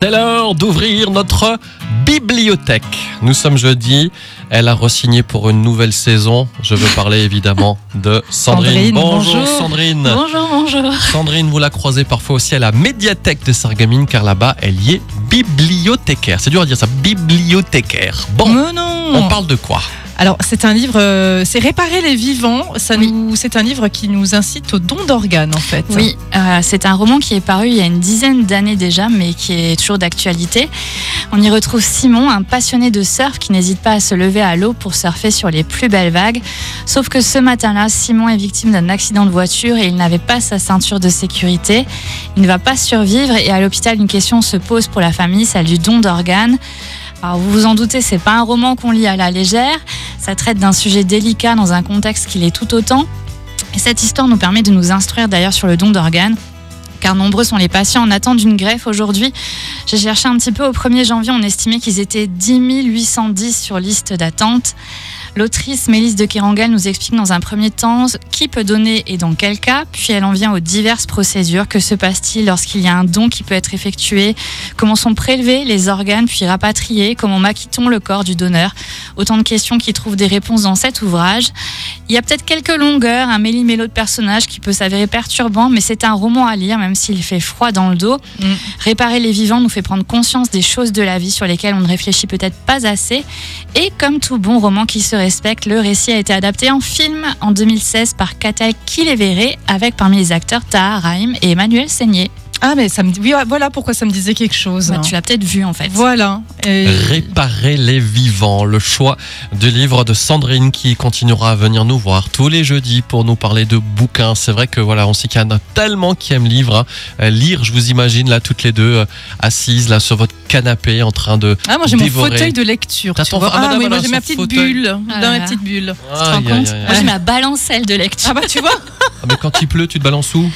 C'est l'heure d'ouvrir notre bibliothèque. Nous sommes jeudi. Elle a resigné pour une nouvelle saison. Je veux parler évidemment de Sandrine. Sandrine, bonjour, bonjour. Sandrine. Bonjour, bonjour. Sandrine, vous la croisez parfois aussi à la médiathèque de Sarreguemines car là-bas, elle y est bibliothécaire. C'est dur à dire ça, bibliothécaire. Bon, Mais non. on parle de quoi? Alors, c'est un livre, euh, c'est Réparer les vivants. Ça nous, c'est un livre qui nous incite au don d'organes, en fait. Oui, euh, c'est un roman qui est paru il y a une dizaine d'années déjà, mais qui est toujours d'actualité. On y retrouve Simon, un passionné de surf qui n'hésite pas à se lever à l'eau pour surfer sur les plus belles vagues. Sauf que ce matin-là, Simon est victime d'un accident de voiture et il n'avait pas sa ceinture de sécurité. Il ne va pas survivre et à l'hôpital, une question se pose pour la famille, celle du don d'organes. Alors vous vous en doutez, c'est pas un roman qu'on lit à la légère. Ça traite d'un sujet délicat dans un contexte qui l'est tout autant. Et cette histoire nous permet de nous instruire d'ailleurs sur le don d'organes. Car nombreux sont les patients en attente d'une greffe aujourd'hui. J'ai cherché un petit peu au 1er janvier, on estimait qu'ils étaient 10 810 sur liste d'attente. L'autrice Mélisse de Kerangal nous explique dans un premier temps qui peut donner et dans quel cas, puis elle en vient aux diverses procédures. Que se passe-t-il lorsqu'il y a un don qui peut être effectué? Comment sont prélevés les organes puis rapatriés? Comment maquille-t-on le corps du donneur? Autant de questions qui trouvent des réponses dans cet ouvrage. Il y a peut-être quelques longueurs, un méli-mélo de personnages qui peut s'avérer perturbant, mais c'est un roman à lire, même s'il fait froid dans le dos. Mm. Réparer les vivants nous fait prendre conscience des choses de la vie sur lesquelles on ne réfléchit peut-être pas assez. Et comme tout bon roman qui se respecte, le récit a été adapté en film en 2016 par Kata Kilevere, avec parmi les acteurs Tahar Rahim et Emmanuel Seigné. Ah, mais ça me, oui, voilà pourquoi ça me disait quelque chose. Bah, tu l'as peut-être vu en fait. Voilà. Et- Réparer les vivants, le choix du livre de Sandrine qui continuera à venir nous voir tous les jeudis pour nous parler de bouquins. C'est vrai que voilà, on sait qu'il y en a tellement qui aiment lire. hein. Euh, lire, je vous imagine là toutes les deux euh, assises là sur votre canapé en train de. Ah, moi j'ai mon fauteuil de lecture. Tu vois. ah, Ah, oui, moi j'ai ma petite fauteuil. bulle. Ah dans ma petite bulle. Tu te rends compte Moi j'ai ma balancelle de lecture. Ah bah tu vois. Ah, mais quand il pleut, tu te balances où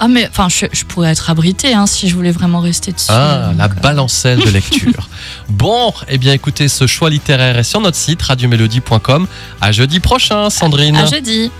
Ah mais enfin je, je pourrais être abritée hein, si je voulais vraiment rester dessus. Ah, Donc, la euh, balancelle de lecture. bon, eh bien écoutez, ce choix littéraire est sur notre site radiomélodie.com. À jeudi prochain, Sandrine. À jeudi.